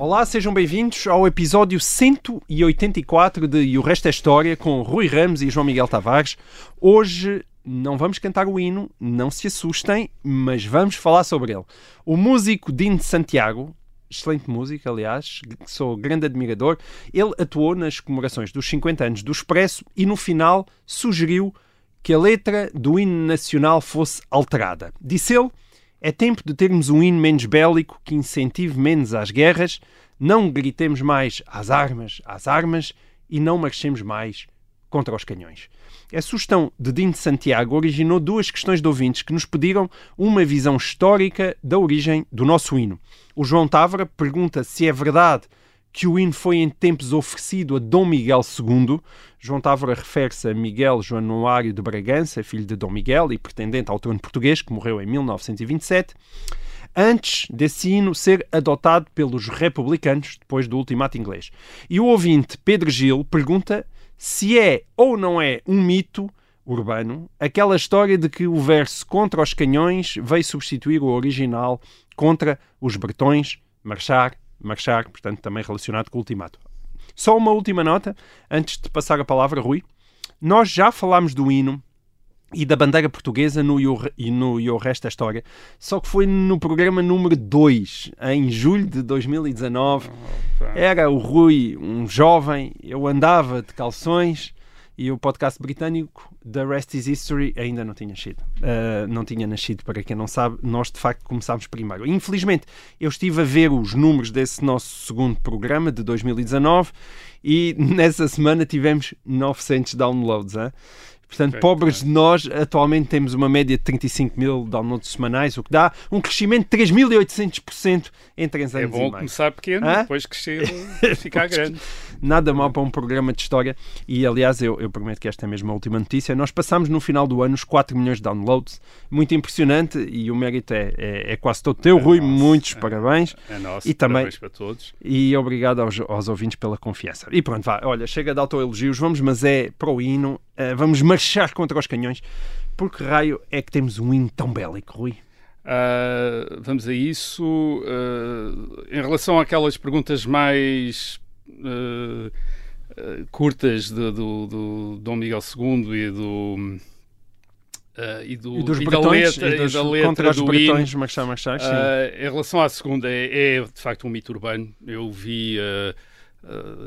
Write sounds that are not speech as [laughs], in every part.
Olá, sejam bem-vindos ao episódio 184 de E o Resto é História com Rui Ramos e João Miguel Tavares. Hoje não vamos cantar o hino, não se assustem, mas vamos falar sobre ele. O músico Dino Santiago, excelente música, aliás, sou grande admirador, ele atuou nas comemorações dos 50 anos do Expresso e no final sugeriu que a letra do hino nacional fosse alterada. Disse ele. É tempo de termos um hino menos bélico que incentive menos às guerras, não gritemos mais às armas, às armas e não marchemos mais contra os canhões. A sugestão de Dino de Santiago originou duas questões de ouvintes que nos pediram uma visão histórica da origem do nosso hino. O João Távora pergunta se é verdade que o hino foi em tempos oferecido a Dom Miguel II. João Távora refere-se a Miguel Januário de Bragança, filho de Dom Miguel e pretendente ao trono português, que morreu em 1927, antes desse hino ser adotado pelos republicanos, depois do ultimato inglês. E o ouvinte Pedro Gil pergunta se é ou não é um mito urbano aquela história de que o verso contra os canhões veio substituir o original contra os bretões, marchar, marchar, portanto também relacionado com o ultimato. Só uma última nota, antes de passar a palavra, Rui. Nós já falámos do hino e da bandeira portuguesa no e no e o resto da história, só que foi no programa número 2, em julho de 2019. Era o Rui, um jovem, eu andava de calções e o podcast britânico The Rest is History ainda não tinha nascido. Uh, não tinha nascido, para quem não sabe, nós de facto começámos primeiro. Infelizmente, eu estive a ver os números desse nosso segundo programa de 2019 e [laughs] nessa semana tivemos 900 downloads. Hein? Portanto, Bem, pobres de nós, atualmente temos uma média de 35 mil downloads semanais, o que dá um crescimento de 3.800% em 3 anos É bom começar pequeno, Hã? depois crescer, [laughs] ficar grande. Nada mal para um programa de história. E, aliás, eu, eu prometo que esta é mesmo a última notícia. Nós passamos no final do ano os 4 milhões de downloads. Muito impressionante e o mérito é, é, é quase todo teu, Rui. nosso, Muitos é. parabéns. É nosso, E também- parabéns para todos. E obrigado aos, aos ouvintes pela confiança. E pronto, vá. Olha, chega de autoelogios. Vamos, mas é para o hino. eh, vamos marchar contra os canhões. Por que raio é que temos um hino tão bélico, Rui? Ah, vamos a isso. Ah, em relação àquelas perguntas mais ah, curtas do, do, do Dom Miguel II e do. ah, e, do, E dos e da bretões? letra, e dos, e da letra contra os do bretões, hino, marchar, marchar, sim. Ah, em relação à segunda, é, é, de facto um mito urbano. Eu vi, ah,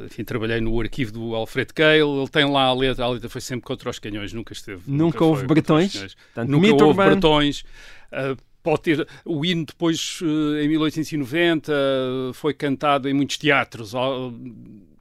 enfim, trabalhei no arquivo do Alfred Keil, ele tem lá a letra, a letra foi sempre contra os canhões, nunca esteve. Nunca houve contra os bretões? Portanto, Nunca houve urbano. bretões. Pode ter, o hino depois, eh, em 1890, eh, foi cantado em muitos teatros.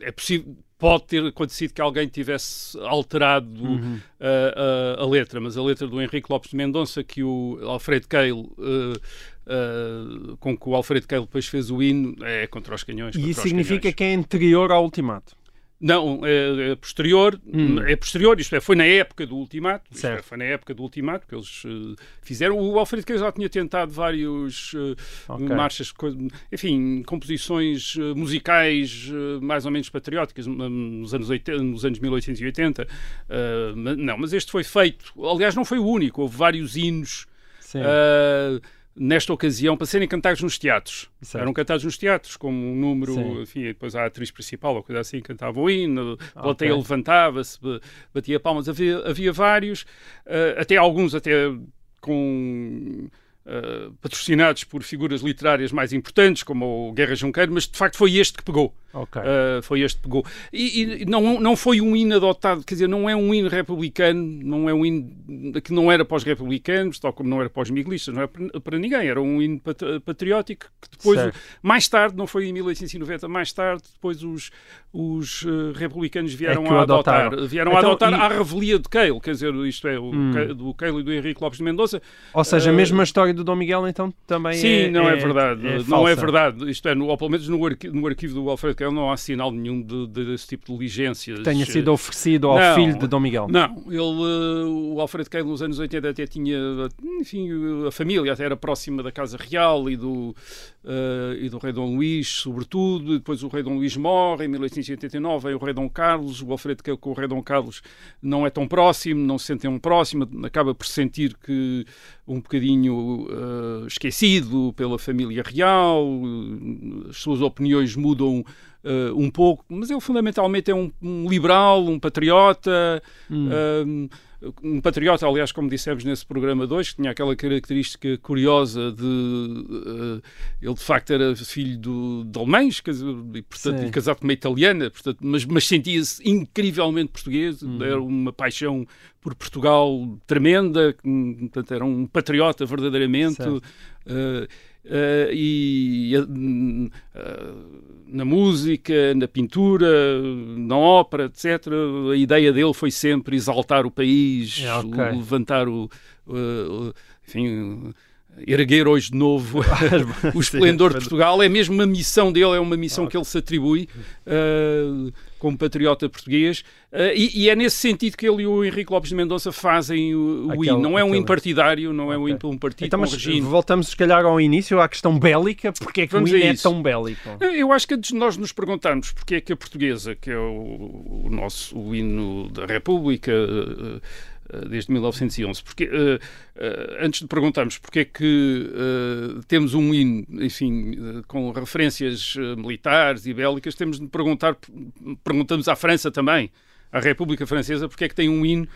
É possível, pode ter acontecido que alguém tivesse alterado Uhum. ah, a letra, mas a letra do Henrique Lopes de Mendonça, que o Alfredo Keil, eh, eh, com que o Alfredo Keil depois fez o hino, é contra os canhões. E isso significa canhões. que é anterior ao ultimato. Não, é, é posterior, Hum. é posterior, isto é, foi na época do ultimato, é, foi na época do ultimato que eles eh, fizeram. O Alfredo Queiroz já tinha tentado vários eh, Ok. marchas, enfim, composições eh, musicais mais ou menos patrióticas hum, nos anos, 80, nos anos 1880. eh, ma- não, mas este foi feito, aliás, não foi o único, houve vários hinos Sim. eh, nesta ocasião para serem cantados nos teatros. Certo. Eram cantados nos teatros, como um número, Sim. enfim, depois a atriz principal ou coisa assim cantava o hino, a Ok. plateia levantava-se, ba- batia palmas, havia, havia vários, eh, até alguns até com eh, patrocinados por figuras literárias mais importantes, como o Guerra Junqueiro, mas de facto foi este que pegou. Ok. Uh, foi este que pegou. E, e não, não foi um hino adotado, quer dizer, não é um hino republicano, não é um hino que não era para os republicanos, tal como não era para os miguelistas, não era para, para ninguém, era um hino pat- patriótico que depois, Certo. mais tarde, não foi em 1890, mais tarde, depois os, os uh, republicanos vieram É que o a adotar, adotaram. vieram Então, a adotar e- à revelia de Keil, quer dizer, isto é, o, Hum. Do Keil e do Henrique Lopes de Mendonça, Ou seja, a eh, mesma história do Dom Miguel, então, também Sim, é não é, verdade. é não é falsa. verdade. Isto é, no, ou pelo menos no arquivo, no arquivo do Alfredo Kehl não há sinal nenhum de, de, desse tipo de diligências. Tenha sido oferecido ao Não. filho de Dom Miguel. Não, ele, eh, o Alfredo Kehl nos anos 80 até tinha, enfim, a família até era próxima da Casa Real e do, eh, e do rei Dom Luís, sobretudo. Depois o rei Dom Luís morre em 1889, vem o rei Dom Carlos. O Alfredo Kehl com o rei Dom Carlos não é tão próximo, não se sente tão próximo, acaba por sentir que um bocadinho eh, esquecido pela família real, as suas opiniões mudam eh, um pouco, mas ele fundamentalmente é um, um liberal, um patriota, um, um patriota, aliás, como dissemos nesse programa 2, que tinha aquela característica curiosa de eh, ele de facto era filho do, de alemães, e, portanto, Sim. casado com uma italiana, portanto, mas, mas sentia-se incrivelmente português, era uma paixão por Portugal tremenda, hum, portanto, era um patriota verdadeiramente. Certo. Eh, e eh, na música, na pintura, na ópera, etc. A ideia dele foi sempre exaltar o país, É, ok. o- levantar o, o- enfim, erguer hoje de novo [laughs] [laughs] o esplendor de Portugal. É mesmo uma missão dele, é uma missão que ele se atribui eh, como patriota português. Eh, e, e é nesse sentido que ele e o Henrique Lopes de Mendonça fazem o, o Aquele- hino. Não é um aquele- hino partidário, não é um Ok. hino para um partido, Então, com mas regime. voltamos, se calhar, ao início, à questão bélica. Porque é que Vamos o hino é tão bélico? Eu acho que antes de nós nos perguntarmos porque é que a portuguesa, que é o, o nosso o hino da República eh, desde 1911, porque, eh, eh, antes de perguntarmos porque é que eh, temos um hino, enfim, eh, com referências eh, militares e bélicas, temos de perguntar, perguntamos à França também, à República Francesa, porque é que tem um hino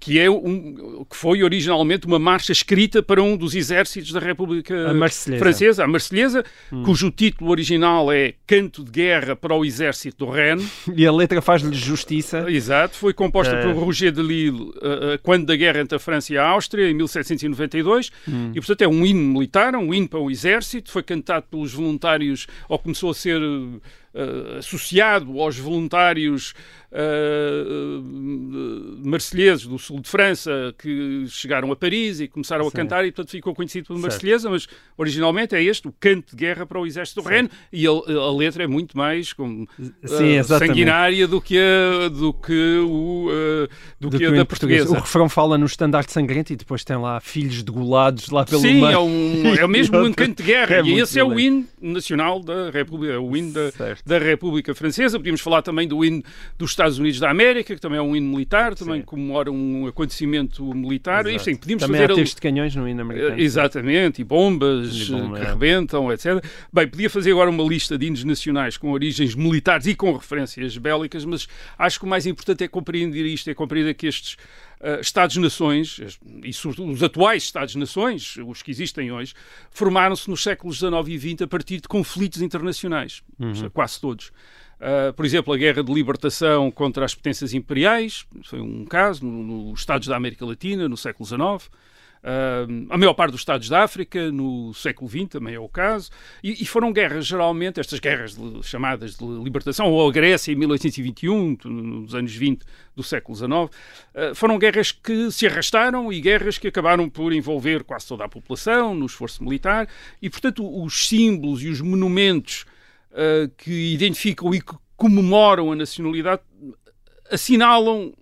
que é um, que foi originalmente uma marcha escrita para um dos exércitos da República A. Francesa, a Marselhesa, cujo título original é Canto de Guerra para o Exército do Reno. [laughs] E a letra faz-lhe justiça. Exato, foi composta Eh. por Roger de Lille uh, quando da guerra entre a França e a Áustria, em 1792, Hum. e portanto é um hino militar, um hino para o exército, foi cantado pelos voluntários, ou começou a ser uh, associado aos voluntários uh, uh, marselheses do sul de França que chegaram a Paris e começaram a Sim. cantar e portanto ficou conhecido Certo. Marselhesa, mas originalmente é este, o canto de guerra para o exército do Reno, e a, a letra é muito mais como, Sim, uh, sanguinária do que a, do que o, uh, do do que a que o da portuguesa. O refrão fala no estandarte sangrento e depois tem lá filhos degolados lá pelo Sim, meio. é, um, é mesmo um [laughs] canto de guerra. É e esse é o violento. hino nacional da República, é o hino da, Certo. Da República Francesa. Podíamos falar também do hino dos Estados Unidos da América, que também é um hino militar, também Sim. comemora um acontecimento militar. Exato. Enfim, podíamos Também fazer há tiros de canhões no hino americano. Exatamente, e bombas E bomba, que é. rebentam, etc. Bem, podia fazer agora uma lista de hinos nacionais com origens militares e com referências bélicas, mas acho que o mais importante é compreender isto, é compreender que estes eh, Estados-nações, es- e sobretudo os atuais Estados-nações, os que existem hoje, formaram-se nos séculos XIX e XX a partir de conflitos internacionais, quase todos. Uh, por exemplo, a Guerra de Libertação contra as potências imperiais, foi um caso, no- nos Estados da América Latina, no século XIX. Uh, a maior parte dos Estados da África, no século XX, também é o caso. E, e foram guerras, geralmente, estas guerras de- chamadas de libertação, ou a Grécia em 1821, t- nos anos 20 do século XIX, uh, foram guerras que se arrastaram e guerras que acabaram por envolver quase toda a população no esforço militar. E, portanto, os símbolos e os monumentos uh, que identificam e que comemoram a nacionalidade assinalam,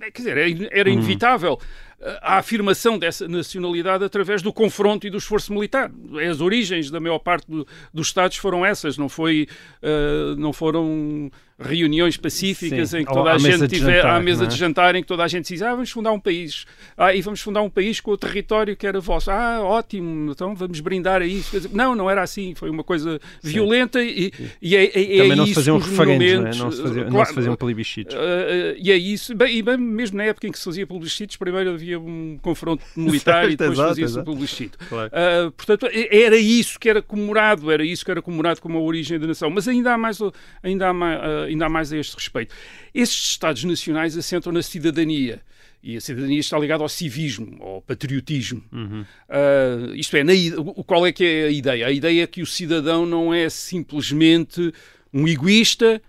eh, quer dizer, era- era inevitável eh, a afirmação dessa nacionalidade através do confronto e do esforço militar. As origens da maior parte do- dos Estados foram essas, não, foi, eh, não foram reuniões pacíficas Sim, em que toda a gente tiver jantar, à mesa não é? de jantar em que toda a gente diz ah, vamos fundar um país. Ah, e vamos fundar um país com o território que era vosso. Ah, ótimo, então vamos brindar a isso. Não, não era assim, foi uma coisa violenta e, e é, é, é Também não se faziam referendos, não, é? não, se fazia, não Claro, se faziam plebiscitos. Uh, uh, e é isso, bem, e bem, mesmo na época em que se fazia plebiscitos, primeiro havia um confronto [laughs] militar e depois fazia-se exato. plebiscito. Claro. Uh, portanto, era isso que era comemorado, era isso que era comemorado como a origem da nação. Mas ainda há mais, ainda há mais, ainda há mais a este respeito. Estes Estados nacionais assentam na cidadania. E a cidadania está ligada ao civismo, ao patriotismo. Uh, isto é, na qual é que é a ideia? A ideia é que o cidadão não é simplesmente um egoísta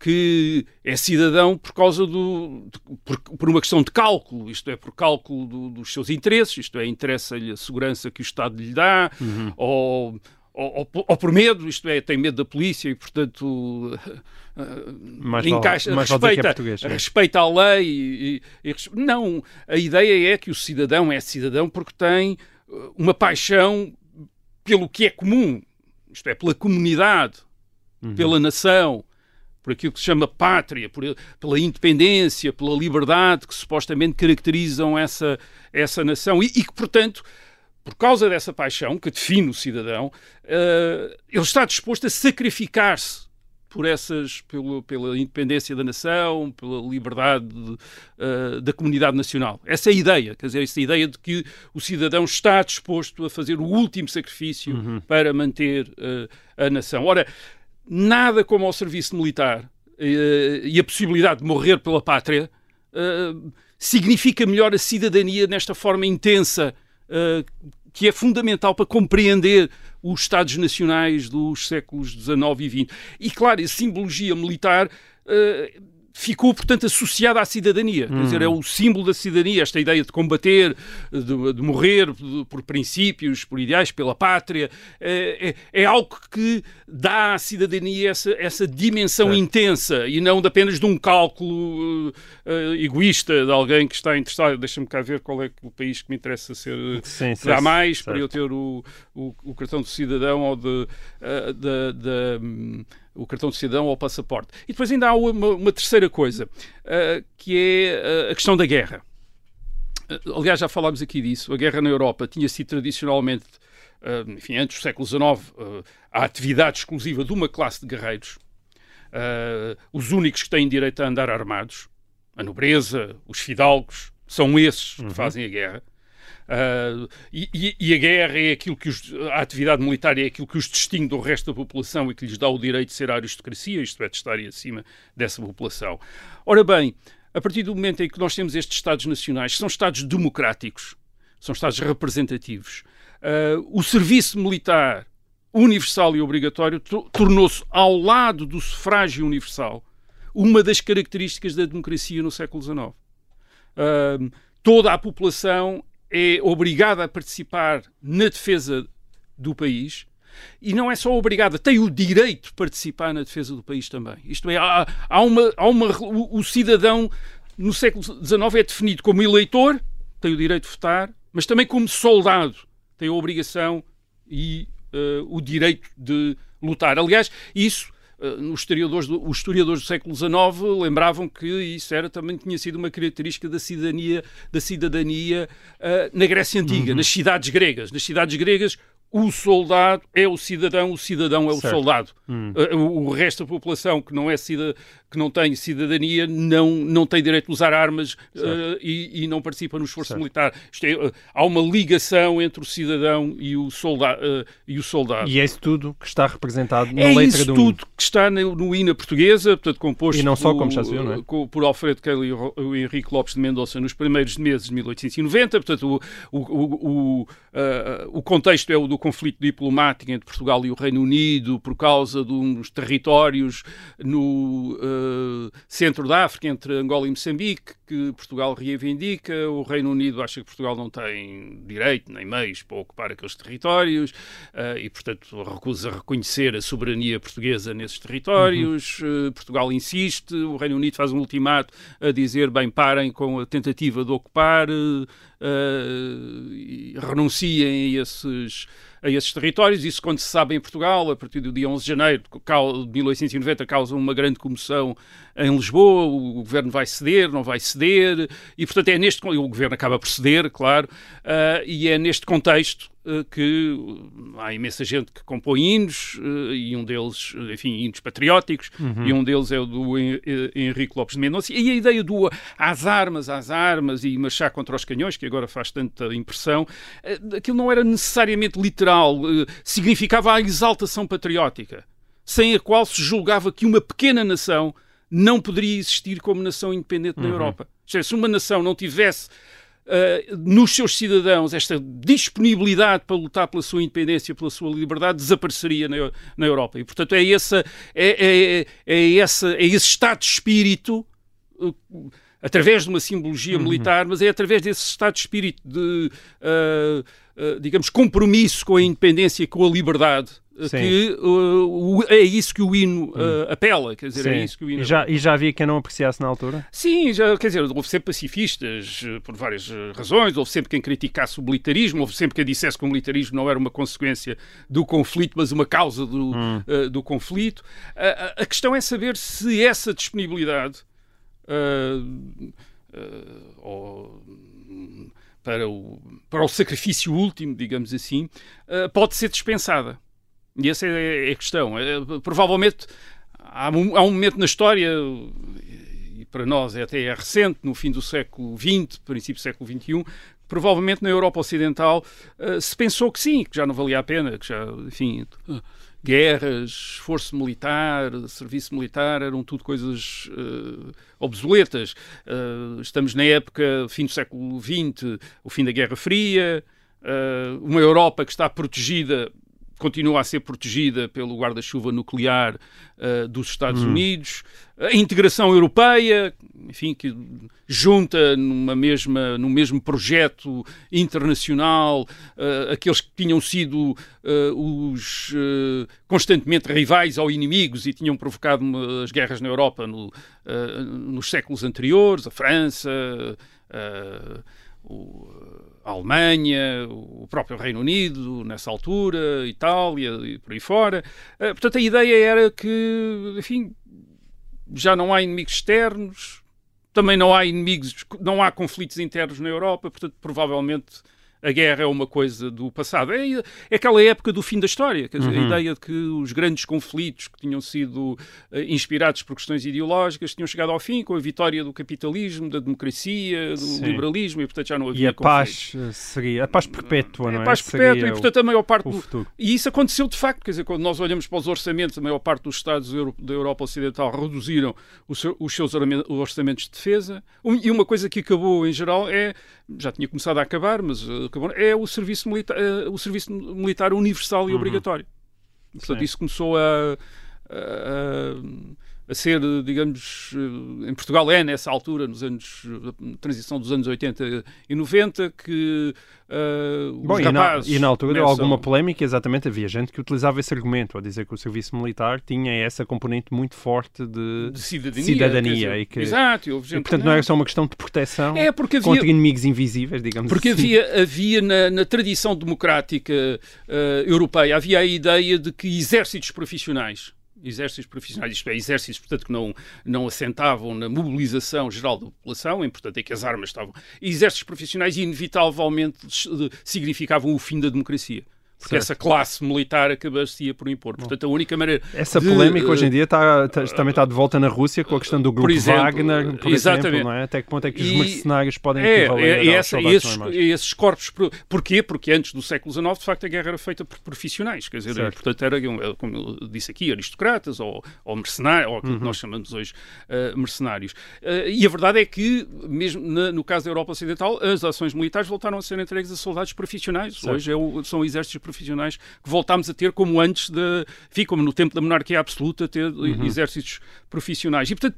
que é cidadão por causa do de- por, por uma questão de cálculo, isto é, por cálculo do- dos seus interesses, isto é, interessa-lhe a segurança que o Estado lhe dá, ou, ou, ou, ou por medo, isto é, tem medo da polícia e, portanto, Mais vale- encaixa, mais é respeita, é. respeita a lei. E, e- e não, a ideia é que o cidadão é cidadão porque tem uh, uma paixão pelo que é comum, isto é, pela comunidade, Uhum. pela nação, por aquilo que se chama pátria, por- pela independência, pela liberdade que supostamente caracterizam essa, essa nação e, e que, portanto, por causa dessa paixão que define o cidadão, eh, ele está disposto a sacrificar-se por essas, pelo, pela independência da nação, pela liberdade eh, da comunidade nacional. Essa é a ideia, quer dizer, essa ideia de que o cidadão está disposto a fazer o último sacrifício para manter eh, a nação. Ora, nada como ao serviço militar eh, e a possibilidade de morrer pela pátria significa melhor a cidadania nesta forma intensa que é fundamental para compreender os Estados nacionais dos séculos XIX e XX. E, claro, a simbologia militar eh, ficou, portanto, associada à cidadania. Quer dizer, é o símbolo da cidadania, esta ideia de combater, de, de morrer por princípios, por ideais, pela pátria. É, é- é algo que dá à cidadania essa, essa dimensão intensa e não de apenas de um cálculo eh, eh, egoísta de alguém que está interessado. Deixa-me cá ver qual é o país que me interessa ser. Sim, que dá sim, mais certo. para eu ter o, o, o cartão de cidadão ou de, eh, da- da, hum, o cartão de cidadão ou o passaporte. E depois ainda há uma, uma terceira coisa, eh, que é eh, a questão da guerra. Eh, Aliás, já falámos aqui disso. A guerra na Europa tinha sido tradicionalmente, eh, enfim, antes do século XIX, a atividade exclusiva de uma classe de guerreiros, os únicos que têm direito a andar armados, a nobreza, os fidalgos, são esses que fazem a guerra. Uh, e, e- a guerra é aquilo que os, a atividade militar é aquilo que os distingue do resto da população e que lhes dá o direito de ser aristocracia, isto é, de estarem acima dessa população. Ora bem, a partir do momento em que nós temos estes Estados nacionais, que são Estados democráticos, são Estados representativos, uh, o serviço militar universal e obrigatório to- tornou-se, ao lado do sufrágio universal, uma das características da democracia no século XIX. Ahm, toda a população é obrigada a participar na defesa do país e não é só obrigada, tem o direito de participar na defesa do país também. Isto é, há, há uma, há uma, o, o cidadão no século XIX é definido como eleitor, tem o direito de votar, mas também como soldado, tem a obrigação e eh, o direito de lutar. Aliás, isso os historiadores, do, os historiadores do século XIX lembravam que isso era também tinha sido uma característica da cidadania, da cidadania eh, na Grécia Antiga, nas cidades gregas. Nas cidades gregas, o soldado é o cidadão, o cidadão é o Certo. soldado. Eh, o, o resto da população que não é cida, que não tem cidadania não, não tem direito de usar armas eh, e, e não participa no esforço Certo. militar. É, eh, há uma ligação entre o cidadão e o, solda, eh, e o soldado. E é isso tudo que está representado na É letra isso do tudo que está no, no hino portuguesa, portanto, composto E não só, por- como já se viu, não é? por Alfredo Keil e o Henrique Lopes de Mendonça nos primeiros meses de 1890. Portanto, o, o, o, o, ah, o contexto é o do conflito diplomático entre Portugal e o Reino Unido por causa de uns territórios no ah, centro da África, entre Angola e Moçambique, que Portugal reivindica. O Reino Unido acha que Portugal não tem direito nem meios para ocupar aqueles territórios ah, e, portanto, recusa reconhecer a soberania portuguesa nesses territórios. Eh, Portugal insiste, o Reino Unido faz um ultimato a dizer: bem, parem com a tentativa de ocupar, eh, eh, renunciem a esses, a esses territórios. Isso, quando se sabe em Portugal, a partir do dia 11 de janeiro de 1890, causa uma grande comoção em Lisboa. O governo vai ceder, não vai ceder, e portanto é neste. O governo acaba por ceder, claro, ah, e é neste contexto que uh, há imensa gente que compõe hinos eh, e um deles, eh, enfim, hinos patrióticos, e um deles é o do Hen- eh, Henrique Lopes de Mendonça. E a ideia do às armas, às armas e marchar contra os canhões, que agora faz tanta impressão, eh, aquilo não era necessariamente literal, eh, significava a exaltação patriótica, sem a qual se julgava que uma pequena nação não poderia existir como nação independente na Europa. Isto é, se uma nação não tivesse Uh, nos seus cidadãos esta disponibilidade para lutar pela sua independência, pela sua liberdade, desapareceria na, na Europa. E, portanto, é, essa, é, é, é, essa, é esse estado de espírito, uh, através de uma simbologia militar, mas é através desse estado de espírito de, uh, digamos, compromisso com a independência, com a liberdade, Sim. que uh, o- é isso que o hino uh, apela, quer dizer, Sim. é isso que o hino e, já, e já havia quem não apreciasse na altura? Sim, já, quer dizer, houve sempre pacifistas eh, por várias eh, razões, houve sempre quem criticasse o militarismo, houve sempre quem dissesse que o militarismo não era uma consequência do conflito, mas uma causa do, eh, do conflito. A, questão é saber se essa disponibilidade ou, hum, para, o, para o sacrifício último, digamos assim, pode ser dispensada. E essa é, é a questão. Eh, provavelmente há, um- momento na história, e para nós é até recente, no fim do século XX, princípio do século XXI, provavelmente na Europa Ocidental eh, se pensou que sim, que já não valia a pena, que já, enfim, guerras, esforço militar, serviço militar, eram tudo coisas eh, obsoletas. Eh, estamos na época, fim do século XX, o fim da Guerra Fria, eh, uma Europa que está protegida continua a ser protegida pelo guarda-chuva nuclear eh, dos Estados Unidos, a integração europeia, enfim, que junta numa mesma, num mesmo projeto internacional eh, aqueles que tinham sido eh, os constantemente rivais ou inimigos e tinham provocado as guerras na Europa no, nos séculos anteriores, a França, o, a Alemanha, o próprio Reino Unido, nessa altura, Itália e por aí fora. Eh, Portanto, a ideia era que, enfim, já não há inimigos externos, também não há inimigos, não há conflitos internos na Europa, portanto, provavelmente a guerra é uma coisa do passado. É, é aquela época do fim da história, dizer, a ideia de que os grandes conflitos que tinham sido eh, inspirados por questões ideológicas tinham chegado ao fim com a vitória do capitalismo, da democracia, do Sim. liberalismo e, portanto, já não havia E a conflitos. paz eh, seria a paz perpétua, não É é? paz perpétua e, portanto, a maior parte do, e isso aconteceu de facto, quer dizer, quando nós olhamos para os orçamentos, a maior parte dos Estados da Europa Ocidental reduziram os seus orçamen- orçamentos de defesa. E uma coisa que acabou em geral é, já tinha começado a acabar, mas eh, acabou, é o serviço militar, eh, o serviço militar universal e obrigatório. Portanto, Uhum. Sim. isso começou a, a, a ser, digamos, eh, em Portugal é nessa altura, nos anos, na transição dos anos 80 e 90, que eh, os Bom, e na, e na altura começam- alguma polémica, exatamente, havia gente que utilizava esse argumento, a dizer que o serviço militar tinha essa componente muito forte de... de cidadania. cidadania, dizer, e que- Exato, e houve gente portanto, não era só uma questão de proteção É, porque havia, contra inimigos invisíveis, digamos porque assim. havia, havia na, na tradição democrática eh, europeia, havia a ideia de que exércitos profissionais, exércitos profissionais, isto é, exércitos, portanto, que não, não assentavam na mobilização geral da população, é importante é que as armas estavam... Exércitos profissionais inevitavelmente significavam o fim da democracia. Porque Certo. essa classe militar acabaria por impor. Portanto, a única maneira... Essa de, polémica eh, hoje em dia está, está- também está de volta na Rússia com a questão do grupo exemplo, Wagner, por exatamente. exemplo, não é? Até que ponto é que os mercenários podem É, equivaler é, é essa, esses, normais? esses corpos. por- Porquê? Porque antes do século XIX, de facto, a guerra era feita por profissionais. Quer dizer, Certo. portanto, era, como eu disse aqui, aristocratas ou, ou mercenários, ou Uhum. aquilo que nós chamamos hoje eh, mercenários. Eh, e a verdade é que, mesmo na- no caso da Europa Ocidental, as ações militares voltaram a ser entregues a soldados profissionais. Certo. Hoje é o- são exércitos profissionais que voltámos a ter como antes, de, enfim, como no tempo da monarquia absoluta, ter Uhum. exércitos profissionais. E, portanto,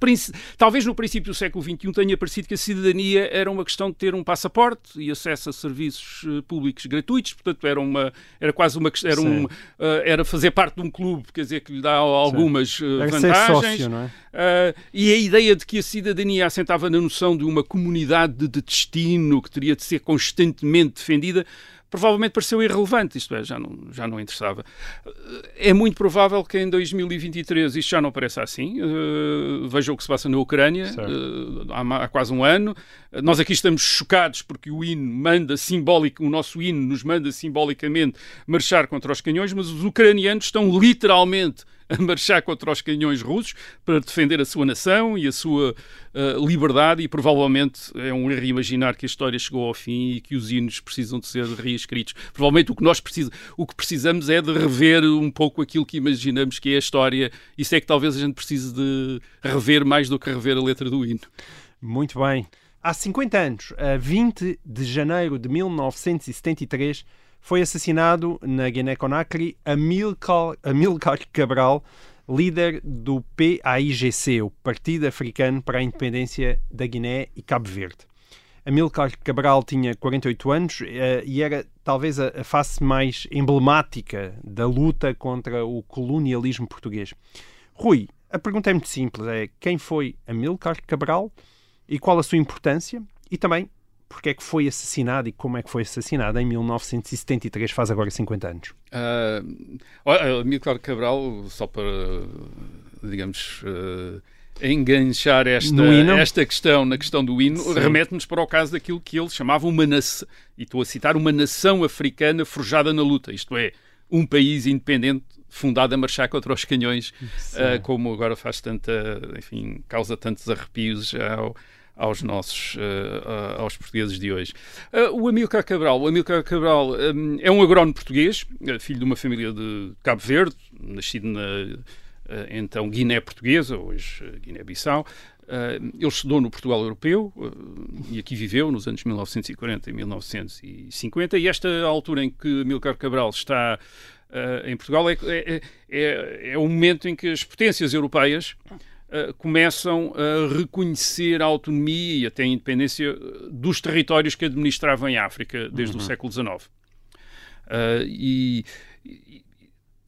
talvez no princípio do século XXI tenha parecido que a cidadania era uma questão de ter um passaporte e acesso a serviços eh, públicos gratuitos, portanto, era, uma, era quase uma era, um, Sim. eh, era fazer parte de um clube, quer dizer, que lhe dá algumas eh, ser vantagens. sócio, não é? Uh, e a ideia de que a cidadania assentava na noção de uma comunidade de, de destino que teria de ser constantemente defendida, provavelmente pareceu irrelevante, isto é, já não, já não interessava. É muito provável que em 2023 isto já não pareça assim. Uh, veja o que se passa na Ucrânia uh, há, há quase um ano. Uh, nós aqui estamos chocados porque o hino manda simbólico, o nosso hino nos manda simbolicamente marchar contra os canhões, mas os ucranianos estão literalmente a marchar contra os canhões russos para defender a sua nação e a sua eh, liberdade e provavelmente é um erro imaginar que a história chegou ao fim e que os hinos precisam de ser reescritos. Provavelmente o que nós precisamos, o que precisamos é de rever um pouco aquilo que imaginamos que é a história. Isso é que talvez a gente precise de rever mais do que rever a letra do hino. Muito bem. Há 50 anos, a 20 de janeiro de 1973, foi assassinado na Guiné-Conakry Amilcar, Amilcar Cabral, líder do PAIGC, o Partido Africano para a Independência da Guiné e Cabo Verde. Amilcar Cabral tinha 48 anos eh, e era talvez a, face mais emblemática da luta contra o colonialismo português. Rui, a pergunta é muito simples: é quem foi Amílcar Cabral e qual a sua importância? E também porque é que foi assassinado e como é que foi assassinado em 1973, faz agora 50 anos. Uh, olha, Amílcar Cabral, só para, digamos, uh, enganchar esta, esta questão na questão do hino, remete-nos para o caso daquilo que ele chamava uma nação, e estou a citar, uma nação africana forjada na luta, isto é, um país independente fundado a marchar contra os canhões, uh, como agora faz tanta, enfim, causa tantos arrepios ao, aos nossos, uh, aos portugueses de hoje. Uh, o Amílcar Cabral, o Amílcar Cabral um, é um agrónomo português, filho de uma família de Cabo Verde, nascido na então Guiné Portuguesa, hoje Guiné-Bissau. ele estudou no Portugal Europeu e aqui viveu nos anos 1940 e 1950 e esta altura em que Amílcar Cabral está em Portugal é, é, é, é o momento em que as potências europeias Uh, começam a reconhecer a autonomia e até a independência dos territórios que administravam em África desde uhum. o século XIX. Uh, e, e,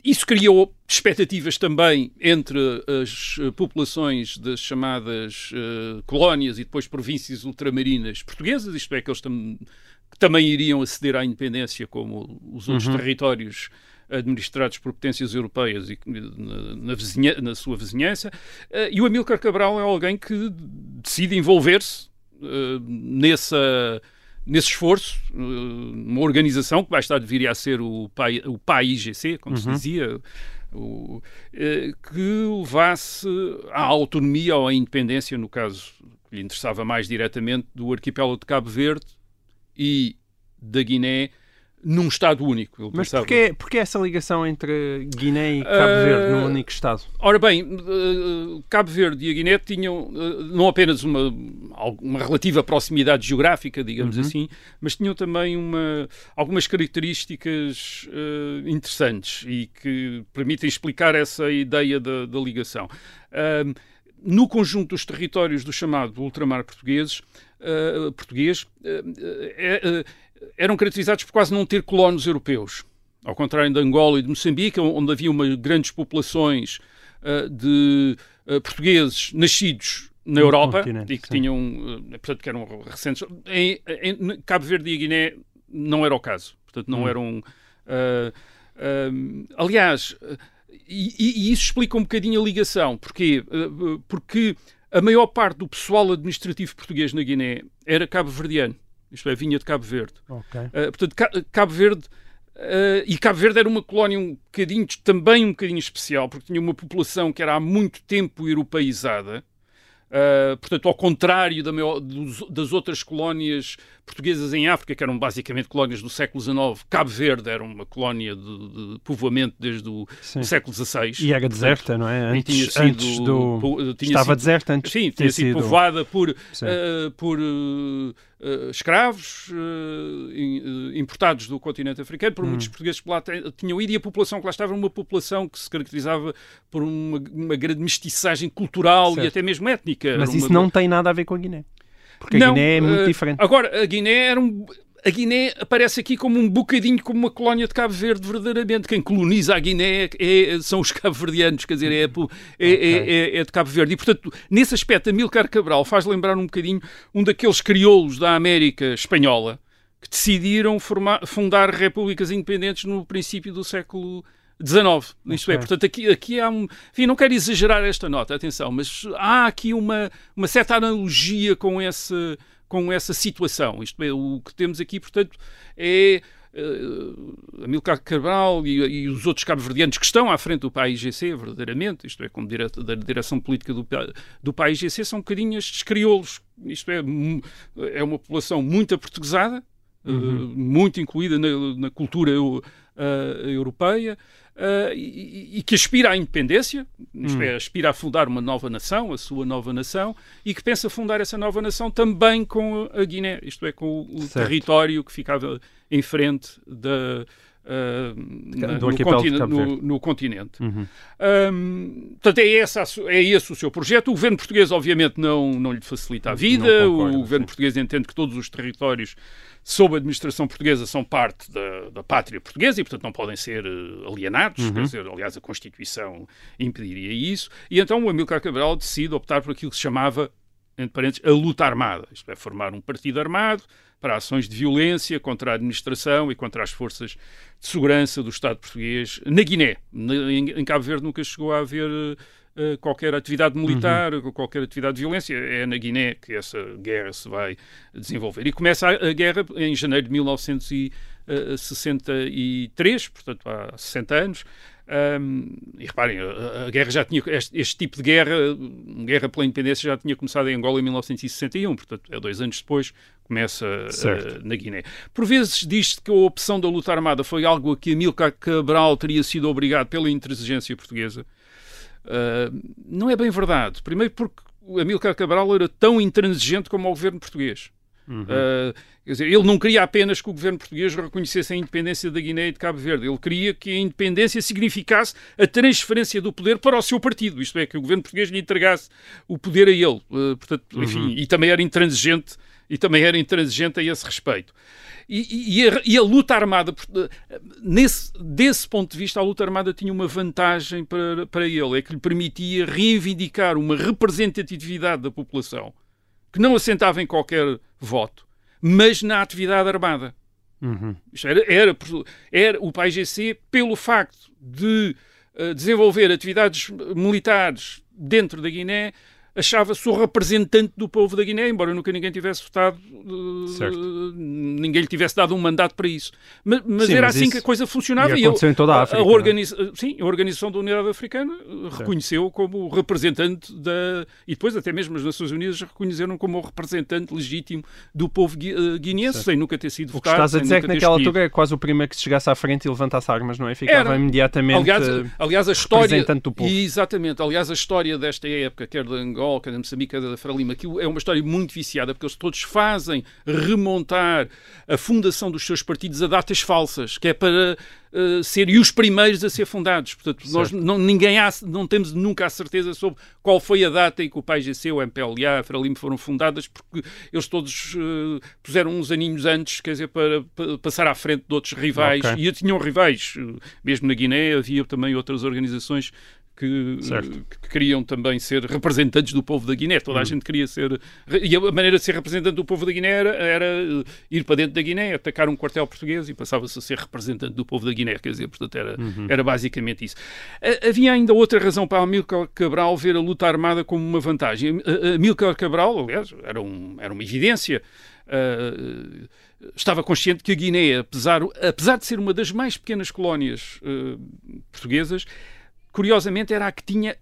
isso criou expectativas também entre as populações das chamadas uh, colónias e depois províncias ultramarinas portuguesas, isto é, que eles tam que também iriam aceder à independência como os outros uhum. territórios administrados por potências europeias e na, na, vizinha, na sua vizinhança, uh, e o Amílcar Cabral é alguém que decide envolver-se uh, nessa nesse esforço, uma organização que mais tarde viria a ser o PAI, o PAI IGC, como uhum. se dizia, o, que levasse à autonomia ou à independência, no caso que lhe interessava mais diretamente, do arquipélago de Cabo Verde e da Guiné num Estado único. Mas porquê, porquê essa ligação entre Guiné e Cabo uh, Verde num único Estado? Ora bem, uh, Cabo Verde e a Guiné tinham uh, não apenas uma, uma relativa proximidade geográfica, digamos uhum. assim, mas tinham também uma, algumas características interessantes e que permitem explicar essa ideia da, da ligação. no conjunto dos territórios do chamado ultramar portugueses, português, é, eram caracterizados por quase não ter colonos europeus. Ao contrário de Angola e de Moçambique, onde havia uma, grandes populações uh, de uh, portugueses nascidos na Europa e que tinham, uh, portanto, que eram recentes. Em, em, Cabo Verde e Guiné não era o caso. Portanto, não hum. eram. aliás, e, e, isso explica um bocadinho a ligação. Porquê? porque a maior parte do pessoal administrativo português na Guiné era cabo-verdiano isto é, vinha de Cabo Verde. Okay. Uh, portanto, Cabo Verde. Uh, e Cabo Verde era uma colónia um bocadinho, também um bocadinho especial, porque tinha uma população que era há muito tempo europeizada, Uh, portanto, ao contrário da das outras colónias portuguesas em África, que eram basicamente colónias do século XIX, Cabo Verde era uma colónia de, de povoamento desde o século XVI. E era deserta, não é? Antes, tinha sido, antes do... Tinha Estava sido, deserta antes Sim, tinha sido, sido povoada por, uh, por uh, escravos importados do continente africano, por hum. muitos portugueses que lá tinham ido, e a população que lá estava era uma população que se caracterizava por uma, uma grande mestiçagem cultural certo. e até mesmo étnica. Mas isso uma... não tem nada a ver com a Guiné. Porque não, a Guiné é muito uh, diferente. Agora, a Guiné era um. A Guiné aparece aqui como um bocadinho como uma colónia de Cabo Verde, verdadeiramente. Quem coloniza a Guiné é, são os [laughs] cabo-verdianos, quer dizer, é, é, okay. é, é, de Cabo Verde. E, portanto, nesse aspecto, Amílcar Cabral faz lembrar um bocadinho um daqueles crioulos da América espanhola que decidiram formar, fundar repúblicas independentes no princípio do século 19. Isto é, portanto, aqui, aqui há um. Enfim, não quero exagerar esta nota, atenção, mas há aqui uma, uma certa analogia com essa, com essa situação. Isto é, o que temos aqui, portanto, é. Uh, Amilcar Cabral e, e, os outros cabo-verdianos que estão à frente do PAIGC, verdadeiramente, isto é, como dire da direção política do, do PAIGC, são um bocadinho estes crioulos. Isto é, é uma população muito aportuguesada, uhum. uh, muito incluída na, na cultura uh, europeia, uh, e, e, que aspira à independência, hum. é, aspira a fundar uma nova nação, a sua nova nação, e que pensa fundar essa nova nação também com a Guiné, isto é, com o, território que ficava em frente da, uh, Do no, arquipélago de continen- Cabo no- no continente. Uhum. Hum, portanto, é, essa é esse o seu projeto. O governo português, obviamente, não, não lhe facilita a vida. Não concorda, o governo sim. português entende que todos os territórios sob a administração portuguesa são parte da, da pátria portuguesa e, portanto, não podem ser eh, alienados. Uhum. Quer dizer, aliás, a Constituição impediria isso. E então o Amílcar Cabral decide optar por aquilo que se chamava, entre parênteses, a luta armada. Isto é, formar um partido armado para ações de violência contra a administração e contra as forças de segurança do Estado português na Guiné. Em, Cabo Verde nunca chegou a haver eh, eh, qualquer atividade militar, qualquer atividade de violência. É na Guiné que essa guerra se vai desenvolver. E começa a, a guerra em janeiro de 1963, portanto há 60 anos. Ahm, e reparem, a, a guerra já tinha, este, este tipo de guerra, guerra pela independência, já tinha começado em Angola em 1961, portanto, é dois anos depois, começa eh, na Guiné. Por vezes diz-se que a opção da luta armada foi algo a que Amílcar Cabral teria sido obrigado pela intransigência portuguesa. Uh, não é bem verdade. Primeiro porque o Amílcar Cabral era tão intransigente como o governo português. Uh, quer dizer, ele não queria apenas que o governo português reconhecesse a independência da Guiné e de Cabo Verde. Ele queria que a independência significasse a transferência do poder para o seu partido. Isto é, que o governo português lhe entregasse o poder a ele. Uh, portanto, enfim, e também era intransigente e também era intransigente a esse respeito. E, e- a, e a luta armada, por- nesse, desse ponto de vista, a luta armada tinha uma vantagem para, para ele, é que lhe permitia reivindicar uma representatividade da população que não assentava em qualquer voto, mas na atividade armada. Uhum. Era, era, era o PAIGC, pelo facto de eh, desenvolver atividades militares dentro da Guiné, achava-se o representante do povo da Guiné, embora nunca ninguém tivesse votado, Certo. ninguém lhe tivesse dado um mandato para isso. Mas, mas Sim, era mas assim que a coisa funcionava. e aconteceu em toda a África, não é? organiza- Sim, a Organização da Unidade Africana eh, reconheceu como representante da. E depois, até mesmo as Nações Unidas reconheceram como o representante legítimo do povo gui- guineense, sem nunca ter sido O que votado. estás a dizer é que naquela escolhido. altura é quase o primeiro que se chegasse à frente e levantasse armas, não é? Ficava Era. imediatamente. Aliás, aliás, a história. representante do povo. Exatamente. Aliás, a história desta época, quer de Angola, quer de Moçambique, quer da Fralima, aquilo é uma história muito viciada, porque eles todos fazem remontar a fundação dos seus partidos a datas falsas, que é para eh, serem os primeiros a ser fundados. Portanto, nós não, ninguém há, não temos nunca a certeza sobre qual foi a data em que o PAIGC, o MPLA, a Fralima foram fundadas, porque eles todos eh, puseram uns aninhos antes, quer dizer, para, para passar à frente de outros rivais. Ok. E tinham rivais, eh, mesmo na Guiné havia também outras organizações que, que queriam também ser representantes do povo da Guiné. Toda a gente queria ser. E a maneira de ser representante do povo da Guiné era, era, eh, ir para dentro da Guiné, atacar um quartel português e passava-se a ser representante do povo da Guiné. Quer dizer, portanto, era, era basicamente isso. Havia ainda outra razão para Amílcar Cabral ver a luta armada como uma vantagem. Amílcar Cabral, aliás, era, um, era uma evidência. Uh, estava consciente que a Guiné, apesar, apesar de ser uma das mais pequenas colónias uh, portuguesas, curiosamente era a que tinha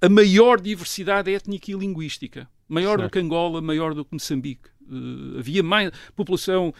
a maior diversidade étnica e linguística. Maior do Certo. que Angola, maior do que Moçambique. Uh, havia mais população,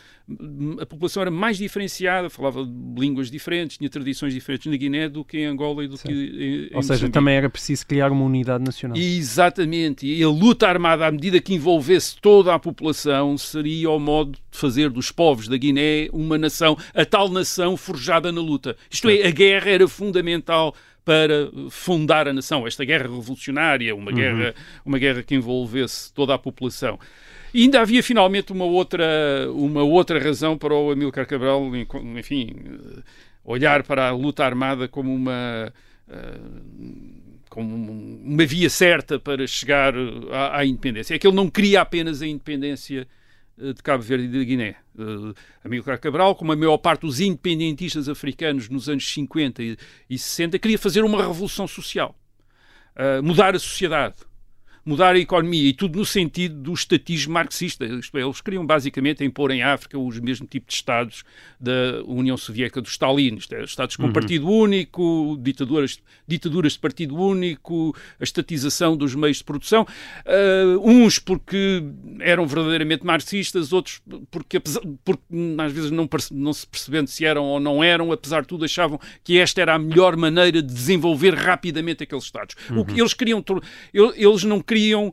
a população era mais diferenciada, falava de línguas diferentes, tinha tradições diferentes na Guiné do que em Angola e do que em, em Ou seja, Moçambique. também era preciso criar uma unidade nacional. Exatamente. E a luta armada, à medida que envolvesse toda a população, seria o modo de fazer dos povos da Guiné uma nação, a tal nação forjada na luta. Isto é, a guerra era fundamental para fundar a nação. Esta guerra revolucionária, uma, guerra, uma guerra que envolvesse toda a população. E ainda havia finalmente uma outra, uma outra razão para o Amílcar Cabral, enfim, olhar para a luta armada como uma eh, como uma via certa para chegar à, à independência. É que ele não queria apenas a independência eh, de Cabo Verde e da Guiné. Uh, Amílcar Cabral, como a maior parte dos independentistas africanos nos anos 50 e, e 60, queria fazer uma revolução social, uh, mudar a sociedade, mudar a economia e tudo no sentido do estatismo marxista. Isto é, eles queriam basicamente impor em África os mesmos tipos de Estados da União Soviética do Stalin. Isto é, Estados com partido único, ditaduras, ditaduras de partido único, a estatização dos meios de produção. Uh, uns porque eram verdadeiramente marxistas, outros porque, apesar, porque às vezes não, não se percebendo se eram ou não eram, apesar de tudo achavam que esta era a melhor maneira de desenvolver rapidamente aqueles Estados. O que eles queriam... Eles não queriam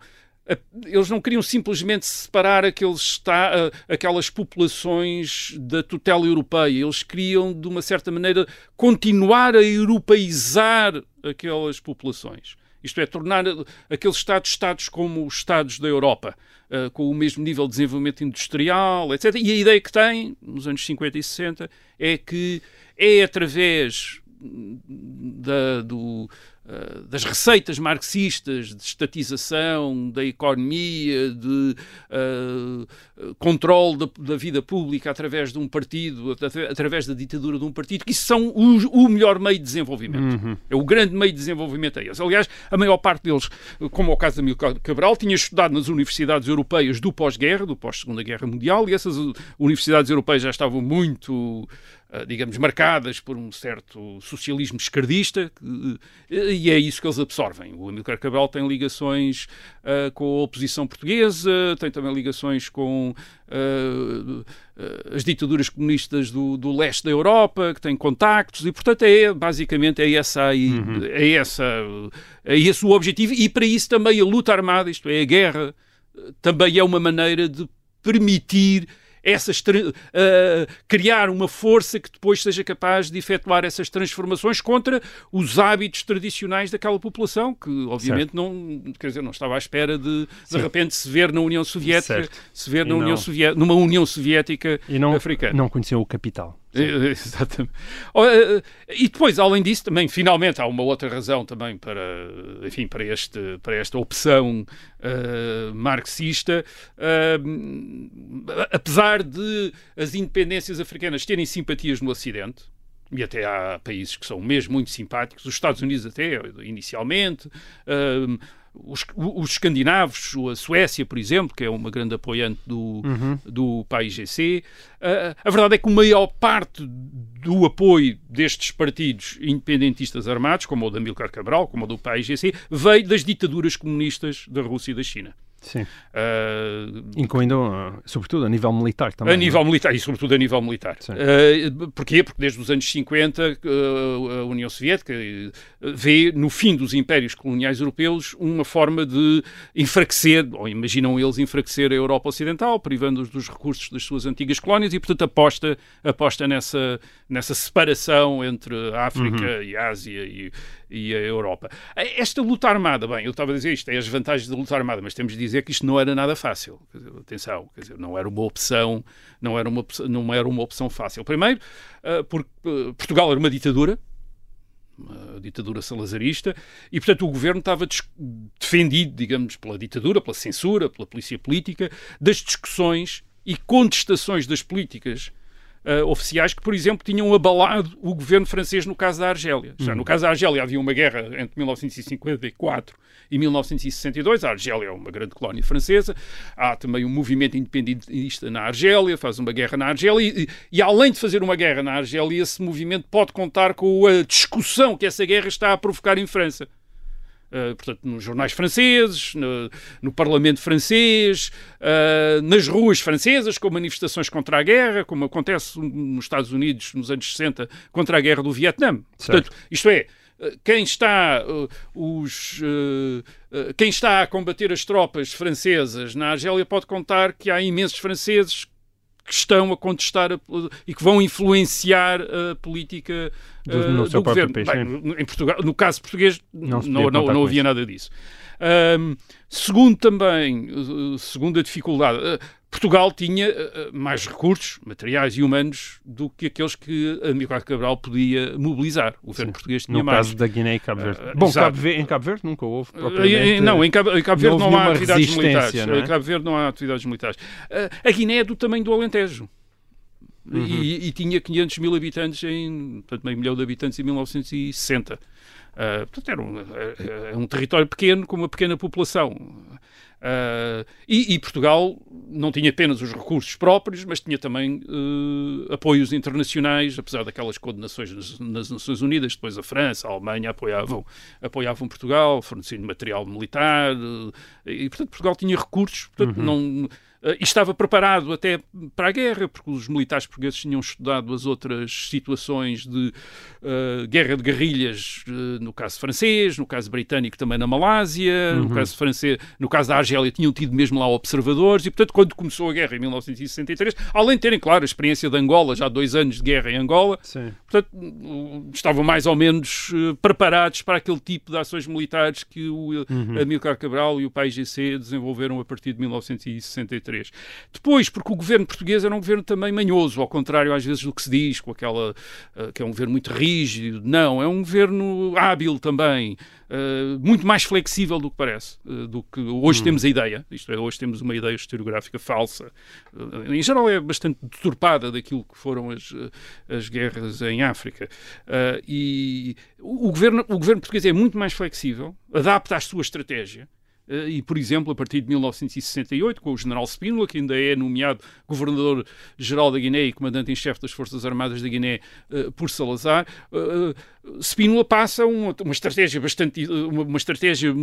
eles não queriam simplesmente separar aqueles está, aquelas populações da tutela europeia. Eles queriam, de uma certa maneira, continuar a europeizar aquelas populações. Isto é, tornar aqueles Estados Estados como os Estados da Europa, uh, com o mesmo nível de desenvolvimento industrial, etc. E a ideia que tem, nos anos 50 e 60, é que é através da, do, eh, das receitas marxistas de estatização da economia, de uh, controle da, da, vida pública através de um partido, através da ditadura de um partido, que isso são o, o melhor meio de desenvolvimento. Uhum. É o grande meio de desenvolvimento é esse. Aliás, a maior parte deles, como é o caso da Amílcar Cabral, tinha estudado nas universidades europeias do pós-guerra, do pós-segunda guerra mundial, e essas universidades europeias já estavam muito eh, digamos, marcadas por um certo socialismo esquerdista, e é isso que eles absorvem. O Amílcar Cabral tem ligações uh, com a oposição portuguesa, tem também ligações com uh, as ditaduras comunistas do, do, leste da Europa, que tem contactos, e portanto é basicamente é essa uhum. é essa é esse o objetivo, e para isso também a luta armada, isto é, a guerra, também é uma maneira de permitir essas, uh, criar uma força que depois seja capaz de efetuar essas transformações contra os hábitos tradicionais daquela população, que obviamente não, quer dizer, não estava à espera de de repente se ver na União Soviética, certo. se ver na União Soviética, numa União Soviética e não, africana. Não conheceu o capital. [laughs] Exatamente. Eh, e depois, além disso, também, finalmente, há uma outra razão também para, enfim, para, este, para esta opção uh, marxista. Uh, apesar de as independências africanas terem simpatias no Ocidente, e até há países que são mesmo muito simpáticos, os Estados Unidos até, inicialmente, uh, os, os, escandinavos, a Suécia, por exemplo, que é uma grande apoiante do, uhum. do PAIGC, uh, a verdade é que a maior parte do apoio destes partidos independentistas armados, como o da Amílcar Cabral, como o do PAIGC, veio das ditaduras comunistas da Rússia e da China. Sim. Uh, Incluindo, uh, sobretudo, a nível militar também. A nível? É? militar, e sobretudo a nível militar. Uh, porquê? Porque desde os anos 50 a União Soviética vê no fim dos impérios coloniais europeus uma forma de enfraquecer, ou imaginam eles enfraquecer a Europa Ocidental, privando-os dos recursos das suas antigas colónias e, portanto, aposta, aposta nessa, nessa separação entre a África uhum. e a Ásia e, e a Europa. Esta luta armada, bem, eu estava a dizer isto, é as vantagens da luta armada, mas temos de dizer que isto não era nada fácil. Dizer, atenção, dizer, não era uma opção, não era uma, não era uma opção fácil. Primeiro, uh, porque uh, Portugal era uma ditadura, uma ditadura salazarista, e portanto o governo estava defendido, digamos, pela ditadura, pela censura, pela polícia política, das discussões e contestações das políticas uh, oficiais que, por exemplo, tinham abalado o governo francês no caso da Argélia. Já no caso da Argélia havia uma guerra entre 1954 e 1962. A Argélia é uma grande colónia francesa. Há também um movimento independentista na Argélia, faz uma guerra na Argélia. E, e, além de fazer uma guerra na Argélia, esse movimento pode contar com a discussão que essa guerra está a provocar em França. Uh, portanto, nos jornais franceses, no, no Parlamento francês, uh, nas ruas francesas, com manifestações contra a guerra, como acontece nos Estados Unidos nos anos 60 contra a guerra do Vietnã. Portanto, isto é, quem está, uh, os, quem está a combater as tropas francesas na Argélia pode contar que há imensos franceses que estão a contestar a, e que vão influenciar a política do, uh, do governo. País, Bem, em Portugal, no caso português não, não, não, não havia nada disso. Um, segundo também, segunda dificuldade, Portugal tinha uh, mais recursos materiais e humanos do que aqueles que Amílcar Cabral podia mobilizar. O governo Sim. português tinha no mais. No caso da Guiné e Cabo Verde. Uh, Bom, Cabo Verde, em Cabo Verde nunca houve propriamente... Não, em Cabo, em Cabo Verde não, não há atividades militares. Não é? Em Cabo Verde não há atividades militares. Uh, a Guiné é do tamanho do Alentejo. Uhum. E, e, tinha 500 mil habitantes, em, portanto, meio milhão de habitantes em 1960. Uh, portanto, era um, é, é um território pequeno, com uma pequena população. Uh, e, e, Portugal não tinha apenas os recursos próprios, mas tinha também uh, apoios internacionais, apesar daquelas condenações nas, nas, Nações Unidas, depois a França, a Alemanha apoiavam, apoiavam Portugal, fornecendo material militar, uh, e portanto Portugal tinha recursos, portanto uhum. não e estava preparado até para a guerra, porque os militares portugueses tinham estudado as outras situações de uh, guerra de guerrilhas, uh, no caso francês, no caso britânico também na Malásia, uhum. no caso francês, no caso da Argélia tinham tido mesmo lá observadores e, portanto, quando começou a guerra em 1963, além de terem, claro, a experiência de Angola, já dois anos de guerra em Angola, Sim. portanto, estavam mais ou menos eh, preparados para aquele tipo de ações militares que o eh, Amílcar Cabral e o PAIGC desenvolveram a partir de 1963. Depois, porque o governo português era um governo também manhoso, ao contrário às vezes do que se diz, com aquela eh, que é um governo muito rígido. Não, é um governo hábil também, eh, muito mais flexível do que parece, eh, do que hoje temos a ideia. Isto é, hoje temos uma ideia historiográfica falsa. Em geral é bastante deturpada daquilo que foram as, as guerras em África. E o o governo, o governo português é muito mais flexível, adapta à sua estratégia. Eh, E, por exemplo, a partir de 1968, com o general Spínola, que ainda é nomeado governador-geral da Guiné e comandante em chefe das Forças Armadas da Guiné eh, por Salazar, eh, Spínola passa uma, uma estratégia bastante. uma, uma estratégia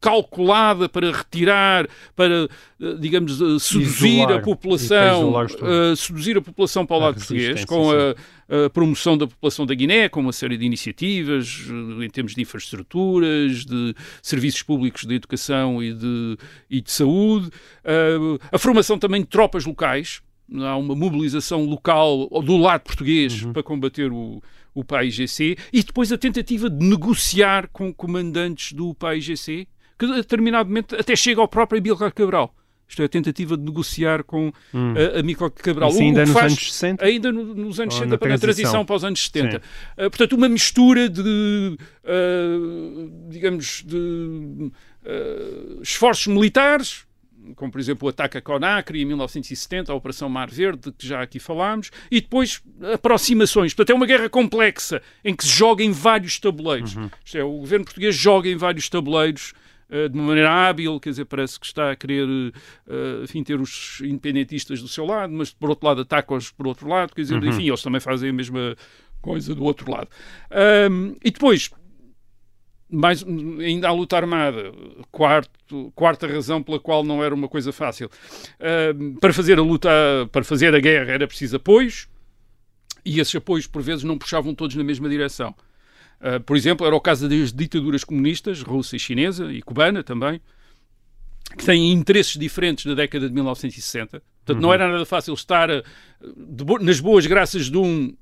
calculada para retirar, para, eh, digamos, eh, seduzir Isolar. a população, eh, seduzir a população para o A lado português, com a, a promoção da população da Guiné, com uma série de iniciativas eh, em termos de infraestruturas, de serviços públicos de educação e de, e de saúde, eh, a formação também de tropas locais. Há uma mobilização local do lado português Uhum. para combater o, o PAIGC e depois a tentativa de negociar com comandantes do PAIGC, que a determinado momento até chega ao próprio Amílcar Cabral. Isto é, a tentativa de negociar com a, Amílcar Cabral. Isso O- o ainda nos faz- anos 60? Ainda no- nos anos Ou 60, na para a transição? transição para os anos 70. Sim. Uh, portanto, uma mistura de, uh, digamos, de uh, esforços militares, como por exemplo o ataque a Conakry em 1970, a Operação Mar Verde, que já aqui falámos, e depois aproximações. Portanto, é uma guerra complexa em que se joga em vários tabuleiros. Isto é, o governo português joga em vários tabuleiros. Uh, De uma maneira hábil, quer dizer, parece que está a querer uh, enfim, ter os independentistas do seu lado, mas por outro lado ataca-os por outro lado, quer dizer, enfim, eles também fazem a mesma coisa do outro lado. Um, e depois, mais, ainda a luta armada, quarto, quarta razão pela qual não era uma coisa fácil. Um, para fazer a luta, para fazer a guerra era preciso apoios, e esses apoios por vezes não puxavam todos na mesma direção. Uh, por exemplo, era o caso das ditaduras comunistas, russa e chinesa, e cubana também, que têm interesses diferentes na década de 1960. Portanto, não era nada fácil estar de bo- nas boas graças de um,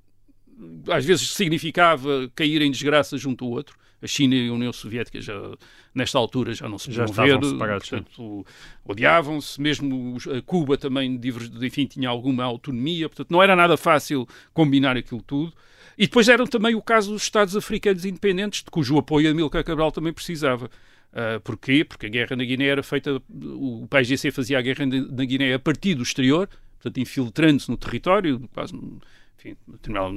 às vezes significava cair em desgraça junto ao outro. A China e a União Soviética já, nesta altura já não se Já estavam separados, portanto, odiavam-se, mesmo Cuba também, enfim, tinha alguma autonomia, portanto, não era nada fácil combinar aquilo tudo. E depois eram também o caso dos Estados africanos independentes, de cujo apoio Amílcar Cabral também precisava. Ah, porquê? Porque a guerra na Guiné era feita, o PAIGC fazia a guerra na Guiné a partir do exterior, portanto, infiltrando-se no território, quase, enfim,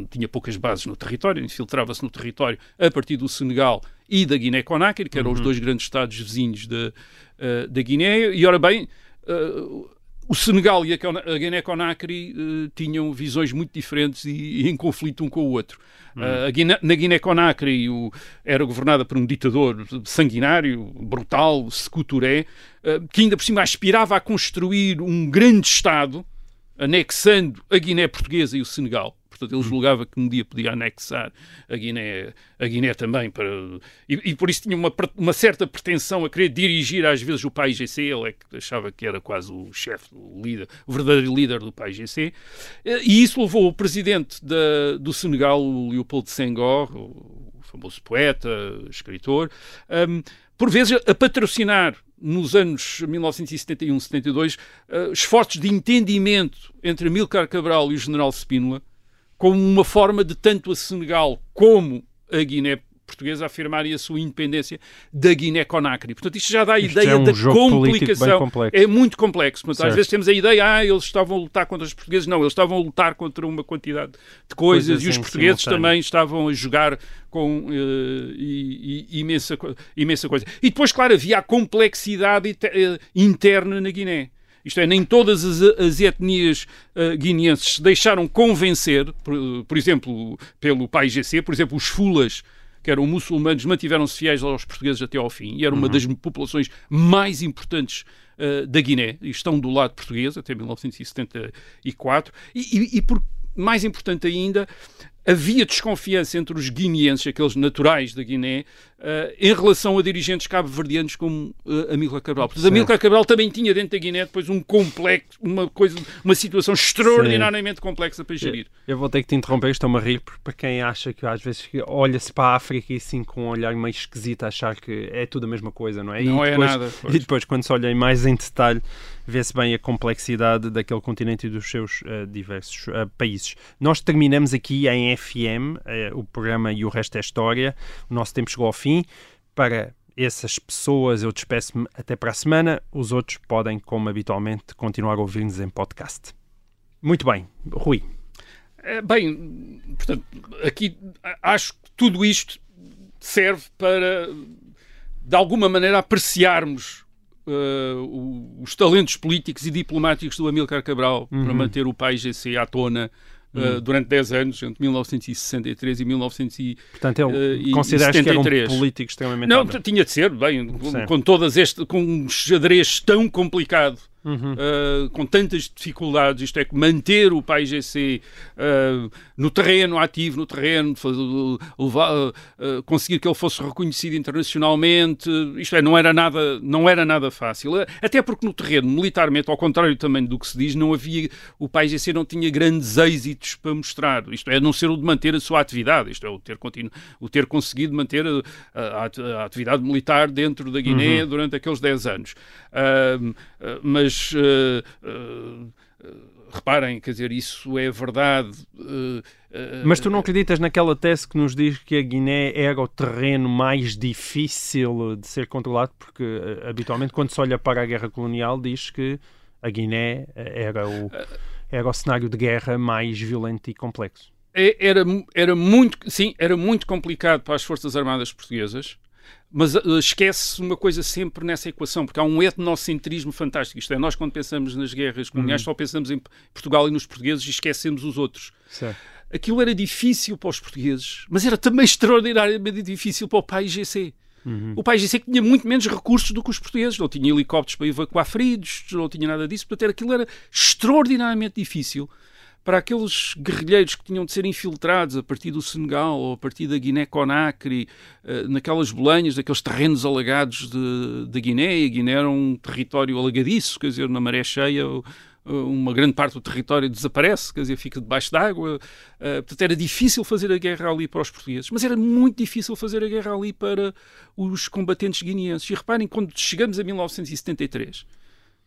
tinha poucas bases no território, infiltrava-se no território a partir do Senegal e da Guiné-Conakry, que eram os dois grandes estados vizinhos da, ah, da Guiné, e ora bem, ah, o Senegal e a Cona- a Guiné-Conakry eh, tinham visões muito diferentes e, e em conflito um com o outro. Eh, a Guiné- na Guiné-Conakry era governada por um ditador sanguinário, brutal, Sekou Touré, eh, que ainda por cima aspirava a construir um grande Estado, anexando a Guiné Portuguesa e o Senegal. Portanto, ele julgava que um dia podia anexar a Guiné, a Guiné também. Para, e, e por isso tinha uma, uma certa pretensão a querer dirigir às vezes o PAIGC. Ele é que achava que era quase o chefe, o líder, o verdadeiro líder do PAIGC. Eh, E isso levou o presidente da- do Senegal, o Leopoldo Senghor, o, famoso poeta, escritor, hum, por vezes a patrocinar nos anos 1971-72 eh, esforços de entendimento entre Amílcar Cabral e o general Spínola como uma forma de tanto a Senegal como a Guiné portuguesa afirmarem a sua independência da Guiné-Conakry. Portanto, isto já dá a ideia é um da complicação. É muito complexo. Portanto, Certo. às vezes temos a ideia, ah, eles estavam a lutar contra os portugueses. Não, eles estavam a lutar contra uma quantidade de coisas, Coisas e os portugueses simultâneo. também estavam a jogar com e- e- imensa, imensa coisa. E depois, claro, havia a complexidade eh, interna na Guiné. Isto é, nem todas as, as etnias eh, guineenses se deixaram convencer, por, por exemplo, pelo PAIGC, por exemplo, os fulas, que eram muçulmanos, mantiveram-se fiéis aos portugueses até ao fim, e era uma das populações mais importantes eh, da Guiné, e estão do lado português até 1974, e, e, e por mais importante ainda, havia desconfiança entre os guineenses, aqueles naturais da Guiné, uh, em relação a dirigentes cabo-verdianos como uh, Amílcar Cabral. Porque Amílcar Cabral também tinha dentro da Guiné depois um complexo, uma coisa, uma situação extraordinariamente Sim. complexa para gerir. Eu, eu vou ter que te interromper, estou-me a rir, porque para quem acha que às vezes olha-se para a África e assim com um olhar meio esquisito, achar que é tudo a mesma coisa, não é? Não e é depois, nada. Pois. E depois, quando se olha mais em detalhe, vê-se bem a complexidade daquele continente e dos seus uh, diversos uh, países. Nós terminamos aqui em FM, o programa E o Resto é História. O nosso tempo chegou ao fim. Para essas pessoas, eu despeço-me até para a semana. Os outros podem, como habitualmente, continuar a ouvir-nos em podcast. Muito bem, Rui. É, bem, portanto, aqui acho que tudo isto serve para, de alguma maneira, apreciarmos uh, os talentos políticos e diplomáticos do Amílcar Cabral uhum. para manter o país GC à tona Uh, durante 10 anos, entre 1963 e 1973. Portanto, ele uh, consideras que era um político extremamente Não, tinha de ser, bem, com, com, todas este, com um xadrez tão complicado Uhum. Uh, com tantas dificuldades, isto é, que manter o PAIGC uh, no terreno ativo, no terreno, levar, uh, conseguir que ele fosse reconhecido internacionalmente, isto é, não era nada, não era nada fácil. Até porque no terreno, militarmente, ao contrário também do que se diz, não havia, o PAIGC não tinha grandes êxitos para mostrar, isto é, a não ser o de manter a sua atividade, isto é, o ter, continu, o ter conseguido manter a, a, a atividade militar dentro da Guiné uhum. durante aqueles 10 anos. mas mas uh, uh, reparem, quer dizer, isso é verdade. Mas tu não acreditas naquela tese que nos diz que a Guiné era o terreno mais difícil de ser controlado? Porque habitualmente, quando se olha para a guerra colonial, diz que a Guiné era o, era o cenário de guerra mais violento e complexo. É, era, era muito, sim, era muito complicado para as Forças Armadas Portuguesas mas uh, esquece uma coisa sempre nessa equação, porque há um etnocentrismo fantástico. Isto é, nós quando pensamos nas guerras coloniais uhum. só pensamos em Portugal e nos portugueses e esquecemos os outros. Certo. Aquilo era difícil para os portugueses, mas era também extraordinariamente difícil para o país GC. Uhum. O país GC tinha muito menos recursos do que os portugueses, não tinha helicópteros para evacuar feridos, não tinha nada disso, portanto aquilo era extraordinariamente difícil para aqueles guerrilheiros que tinham de ser infiltrados a partir do Senegal ou a partir da Guiné-Conakry, eh, naquelas bolanhas, daqueles terrenos alagados de Guiné, a Guiné era um território alagadiço, quer dizer, na maré cheia uma grande parte do território desaparece, quer dizer, fica debaixo d'água. Uh, portanto, era difícil fazer a guerra ali para os portugueses, mas era muito difícil fazer a guerra ali para os combatentes guineenses. E reparem, quando chegamos a 1973,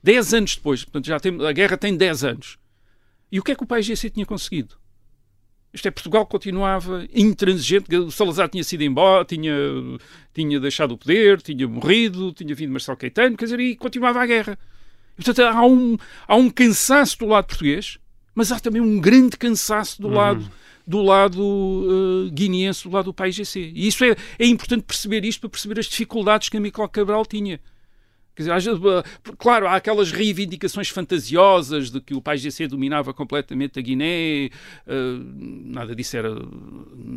10 anos depois, portanto, já a guerra tem 10 anos, e o que é que o PAIGC tinha conseguido? Isto é, Portugal continuava intransigente, o Salazar tinha sido embora, tinha, tinha deixado o poder, tinha morrido, tinha vindo Marcelo Caetano, quer dizer, e continuava a guerra. Portanto, há um, há um cansaço do lado português, mas há também um grande cansaço do uhum. lado do lado uh, guineense, do lado do PAIGC. E isso é, é importante perceber isto para perceber as dificuldades que a Miquel Cabral tinha. Quer dizer, claro, há aquelas reivindicações fantasiosas de que o país GC dominava completamente a Guiné, uh, nada disso era,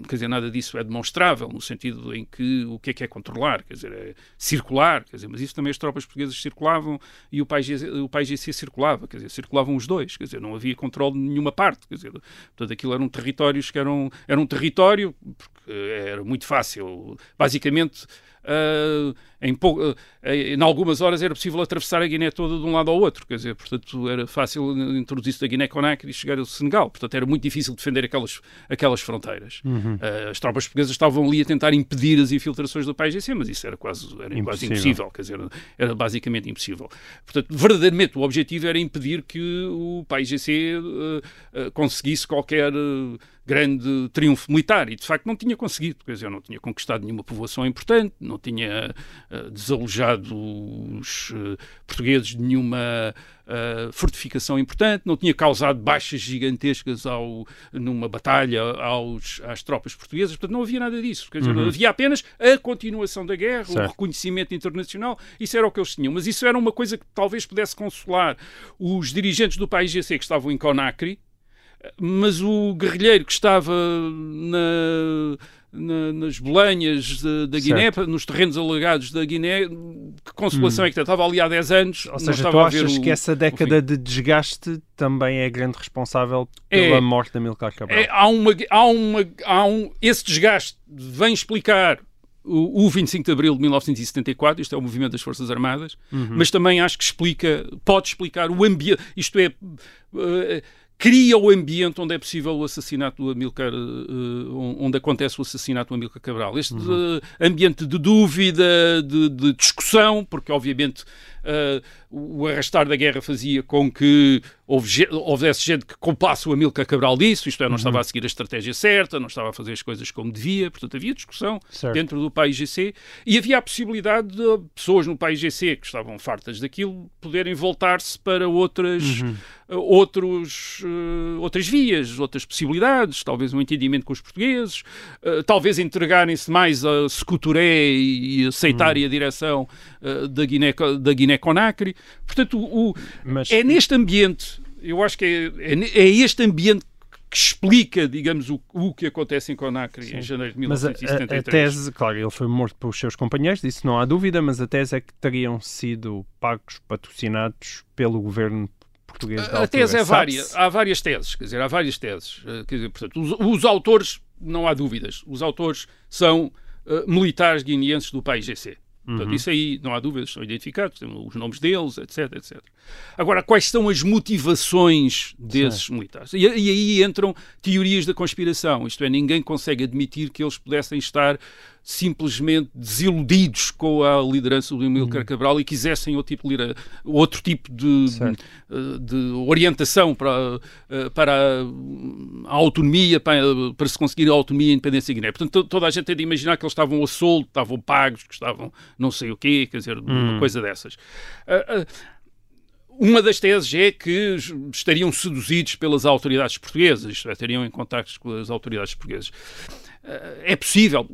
quer dizer, nada disso é demonstrável, no sentido em que o que é que é controlar, quer dizer, é circular, quer dizer, mas isso também as tropas portuguesas circulavam e o país, o circulava, quer dizer, circulavam os dois, quer dizer, não havia controle de nenhuma parte, quer dizer, portanto aquilo eram territórios que eram, era um território, porque era muito fácil, basicamente Uh, em, uh, em algumas horas era possível atravessar a Guiné toda de um lado ao outro, quer dizer, portanto era fácil introduzir-se da Guiné-Conakry e chegar ao Senegal, portanto era muito difícil defender aquelas, aquelas fronteiras. Uhum. Uh, as tropas portuguesas estavam ali a tentar impedir as infiltrações do PAIGC, mas isso era quase, era impossível. quase impossível, quer dizer, era basicamente impossível. Portanto, verdadeiramente o objetivo era impedir que o PAIGC conseguisse qualquer grande triunfo militar. E de facto não tinha conseguido, quer dizer, não tinha conquistado nenhuma povoação importante, não tinha uh, desalojado os uh, portugueses de nenhuma uh, fortificação importante, não tinha causado baixas gigantescas ao, numa batalha aos, às tropas portuguesas, portanto não havia nada disso, quer dizer, uhum. havia apenas a continuação da guerra, certo. o reconhecimento internacional, isso era o que eles tinham, mas isso era uma coisa que talvez pudesse consolar os dirigentes do país GC que estavam em Conakry, mas o guerrilheiro que estava na, na- nas bolanhas da Guiné, nos terrenos alagados da Guiné, que consolação é que estava ali há 10 anos, Ou seja, tu achas o- que essa década de desgaste também é grande responsável É. pela morte de Amilcar Cabral? É, há uma, há uma, há um, esse desgaste vem explicar o, o 25 de Abril de 1974, isto é o movimento das Forças Armadas, Uhum. mas também acho que explica, pode explicar o ambiente, isto é, eh, cria o ambiente onde é possível o assassinato do Amilcar, eh, onde acontece o assassinato do Amilcar Cabral. Este Uhum. eh, ambiente de dúvida, de, de discussão, porque obviamente eh, o arrastar da guerra fazia com que houvesse gente que culpasse o Amilcar Cabral disso, isto é, não estava a seguir a estratégia certa, não estava a fazer as coisas como devia, portanto havia discussão Certo. dentro do PAIGC e havia a possibilidade de pessoas no PAIGC que estavam fartas daquilo poderem voltar-se para outras, eh, outros, eh, outras vias, outras possibilidades, talvez um entendimento com os portugueses, eh, talvez entregarem-se mais a Secuturé e, aceitarem a direção eh, da Guiné, da Guiné-Conakry. Portanto, o, o- Mas- é neste ambiente, eu acho que é, é, é este ambiente que explica, digamos, o, o que acontece em Conakry em janeiro de Mas a, a- 1973. a tese, claro, ele foi morto pelos seus companheiros, disso não há dúvida, mas a tese é que teriam sido pagos, patrocinados pelo governo português da A altura. tese é Sabe-se? vária, há várias teses, quer dizer, há várias teses. Eh, Quer dizer, portanto, os, os autores, não há dúvidas, os autores são eh, militares guineenses do PAIGC. Portanto, Uhum. isso aí não há dúvidas, são identificados, temos os nomes deles, etc, etc. Agora, quais são as motivações desses militares? E, e aí entram teorias da conspiração, isto é, ninguém consegue admitir que eles pudessem estar simplesmente desiludidos com a liderança do Amílcar Cabral e quisessem outro tipo de, outro tipo de, eh, de orientação para, eh, para a autonomia, para, para se conseguir a autonomia e a independência da Guiné. Portanto, to- toda a gente tem de imaginar que eles estavam a solto, estavam pagos, que estavam não sei o quê, quer dizer, uma coisa dessas. Ah, uma das teses é que estariam seduzidos pelas autoridades portuguesas, estariam em contactos com as autoridades portuguesas. Eh, É possível,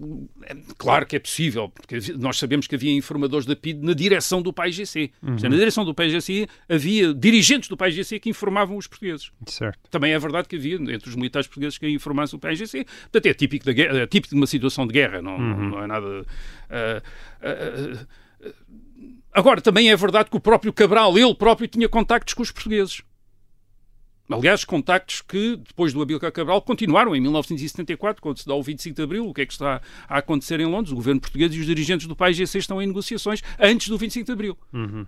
é claro que é possível, porque nós sabemos que havia informadores da PID na direção do PAIGC. É, Na direção do PAIGC havia dirigentes do PAIGC que informavam os portugueses. Certo. Também é verdade que havia entre os militares portugueses que informassem o PAIGC. Portanto, é típico, da guerra, é típico de uma situação de guerra, não, não é nada. ah, ah, ah, Agora, também é verdade que o próprio Cabral, ele próprio, tinha contactos com os portugueses. Aliás, contactos que, depois do Amílcar Cabral, continuaram em 1974, quando se dá o 25 de Abril. O que é que está a acontecer em Londres? O governo português e os dirigentes do PAIGC estão em negociações antes do 25 de Abril.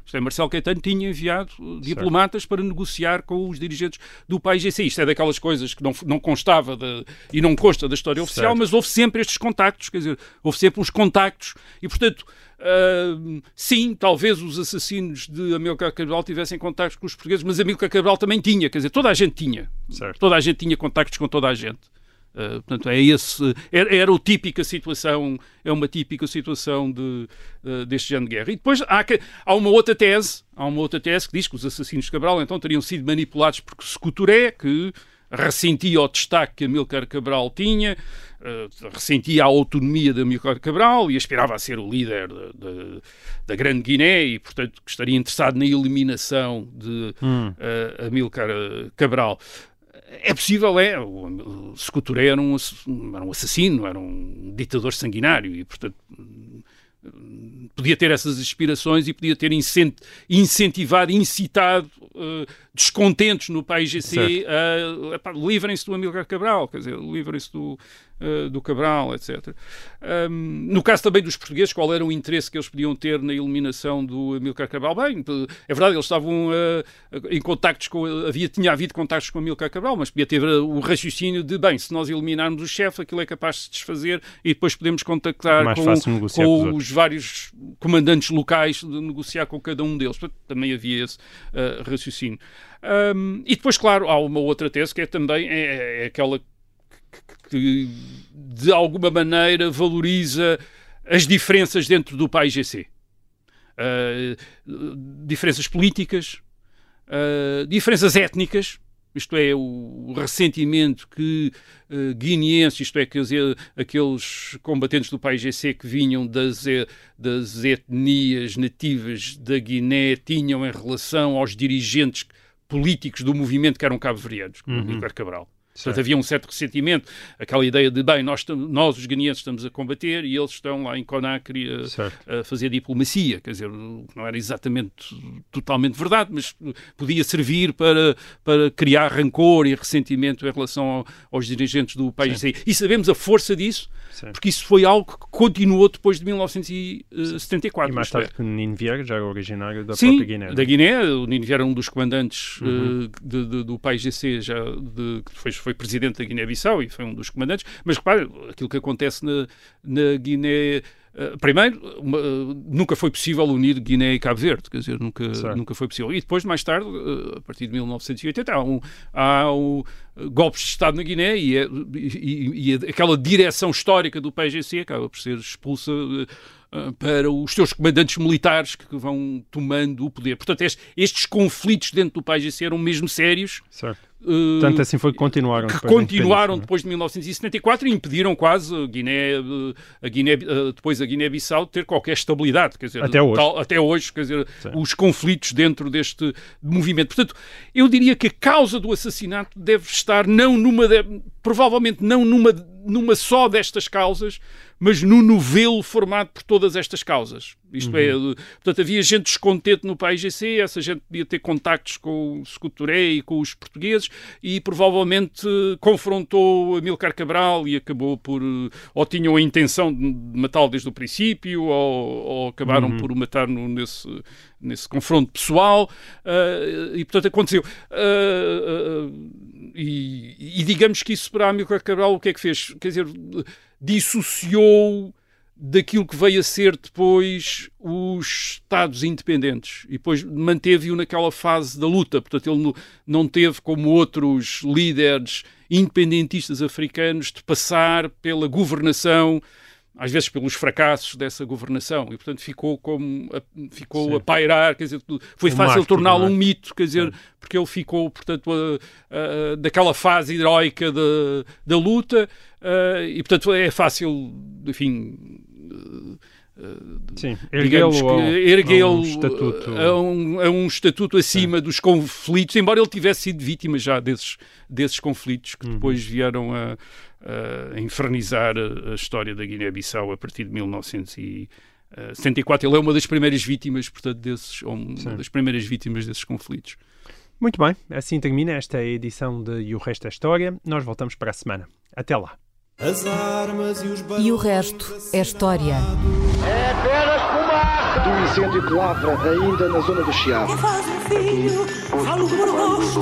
Isto é, Marcelo Caetano tinha enviado diplomatas para negociar com os dirigentes do PAIGC. Isto é daquelas coisas que não, não constava de- e não consta da história oficial, Certo. mas houve sempre estes contactos, quer dizer, houve sempre uns contactos e, portanto, ah, sim, talvez os assassinos de Amílcar Cabral tivessem contactos com os portugueses, mas Amílcar Cabral também tinha, quer dizer, toda a gente tinha. Certo. Toda a gente tinha contactos com toda a gente. Uh, portanto, é esse, era, era o típica situação, é uma típica situação de, uh, deste género de guerra. E depois há, há uma outra tese, há uma outra tese que diz que os assassinos de Cabral então teriam sido manipulados por Secuturé, que ressentia o destaque que Amílcar Cabral tinha, uh, ressentia a autonomia de Amílcar Cabral e aspirava a ser o líder da, da- da Grande Guiné e, portanto, estaria interessado na eliminação de uh, Amílcar uh, Cabral. É possível, é. O Secuturé era um, era um assassino, era um ditador sanguinário e, portanto, hum, podia ter essas aspirações e podia ter incent- incentivado, incitado eh, descontentes no país GC a epá, livrem-se do Amílcar Cabral, quer dizer, livrem-se do, eh, do Cabral, etc. Hum, no caso também dos portugueses, qual era o interesse que eles podiam ter na eliminação do Amílcar Cabral? Bem, é verdade, eles estavam eh, em contactos com, havia, tinha havido contactos com Amílcar Cabral, mas podia ter eh, o raciocínio de, bem, se nós eliminarmos o chefe, aquilo é capaz de se desfazer e depois podemos contactar Mais com, com os os vários comandantes locais de negociar com cada um deles. Portanto, também havia esse eh, raciocínio. Hum, e depois, claro, há uma outra tese que é também é, é aquela que, de alguma maneira valoriza as diferenças dentro do PAIGC. Uh, diferenças políticas, uh, diferenças étnicas, isto é, o, ressentimento que uh, guineenses, isto é, que as- aqueles combatentes do PAIGC que vinham das, das etnias nativas da Guiné tinham em relação aos dirigentes políticos do movimento que eram cabo-verdianos, como Uhum. Cabral. Portanto, havia um certo ressentimento, aquela ideia de, bem, nós, nós os guineenses estamos a combater e eles estão lá em Conakry a, a fazer diplomacia, quer dizer, não era exatamente totalmente verdade, mas podia servir para, para criar rancor e ressentimento em relação ao- aos dirigentes do país. E sabemos a força disso, Sim. porque isso foi algo que continuou depois de 1974. E mais é. tarde que Nino Vieira já era originário da Sim, própria Guiné. da não é? Guiné. O Nino Vieira era um dos comandantes Uhum. eh, de- de- do PAIGC, já de, que depois foi presidente da Guiné-Bissau e foi um dos comandantes. Mas repare, aquilo que acontece na, na Guiné. eh, primeiro, uma- nunca foi possível unir Guiné e Cabo Verde, quer dizer, nunca, Certo. nunca foi possível. E depois, mais tarde, eh, a partir de 1980, há, um, há um, golpes de Estado na Guiné e, é- e- e aquela direção histórica do PAIGC acaba por ser expulsa para os seus comandantes militares que vão tomando o poder. Portanto, estes, estes conflitos dentro do PAIGC eram mesmo sérios. Certo. eh, Tanto assim foi que continuaram. que depois continuaram depois de 1974 e impediram quase a Guiné, eh, a Guiné eh, depois a Guiné-Bissau ter qualquer estabilidade, quer dizer, Até hoje. tal- até hoje, quer dizer, Sim. os conflitos dentro deste movimento. Portanto, eu diria que a causa do assassinato deve estar não numa, provavelmente não numa, numa só destas causas, mas no novelo formado por todas estas causas. Isto é, Uhum. eh, portanto, havia gente descontente no país GC, essa gente podia ter contactos com o Secutoré e com os portugueses e provavelmente confrontou Amilcar Cabral e acabou por, eh, ou tinham a intenção de matá-lo desde o princípio, ou, ou acabaram Uhum. por o matar no, nesse, nesse confronto pessoal, eh, e portanto aconteceu. Eh, eh, e, e digamos que isso para Amilcar Cabral o que é que fez? Quer dizer, dissociou daquilo que veio a ser depois os Estados independentes e depois manteve-o naquela fase da luta. Portanto, ele não teve, como outros líderes independentistas africanos, de passar pela governação, às vezes pelos fracassos dessa governação, e portanto ficou como a, ficou Sim. a pairar, quer dizer, foi fácil torná-lo é? um mito, quer dizer, porque ele ficou, portanto, a- a- daquela fase heroica da, da luta, eh, e portanto é fácil, enfim, Sim, digamos erguê-lo erguê-lo a um estatuto. a um, a um estatuto acima dos conflitos, embora ele tivesse sido vítima já desses, desses conflitos que depois vieram a, a infernizar a, a história da Guiné-Bissau a partir de 1974. Ele é uma das primeiras vítimas, portanto, desses, ou uma Sim. das primeiras vítimas desses conflitos. Muito bem, assim termina esta edição de E o Resto é História. Nós voltamos para a semana. Até lá. As armas e os E o resto é história. É apenas fumaça! Do incêndio que lavra ainda na zona do Chiado. Faz um filho, falo por rosto.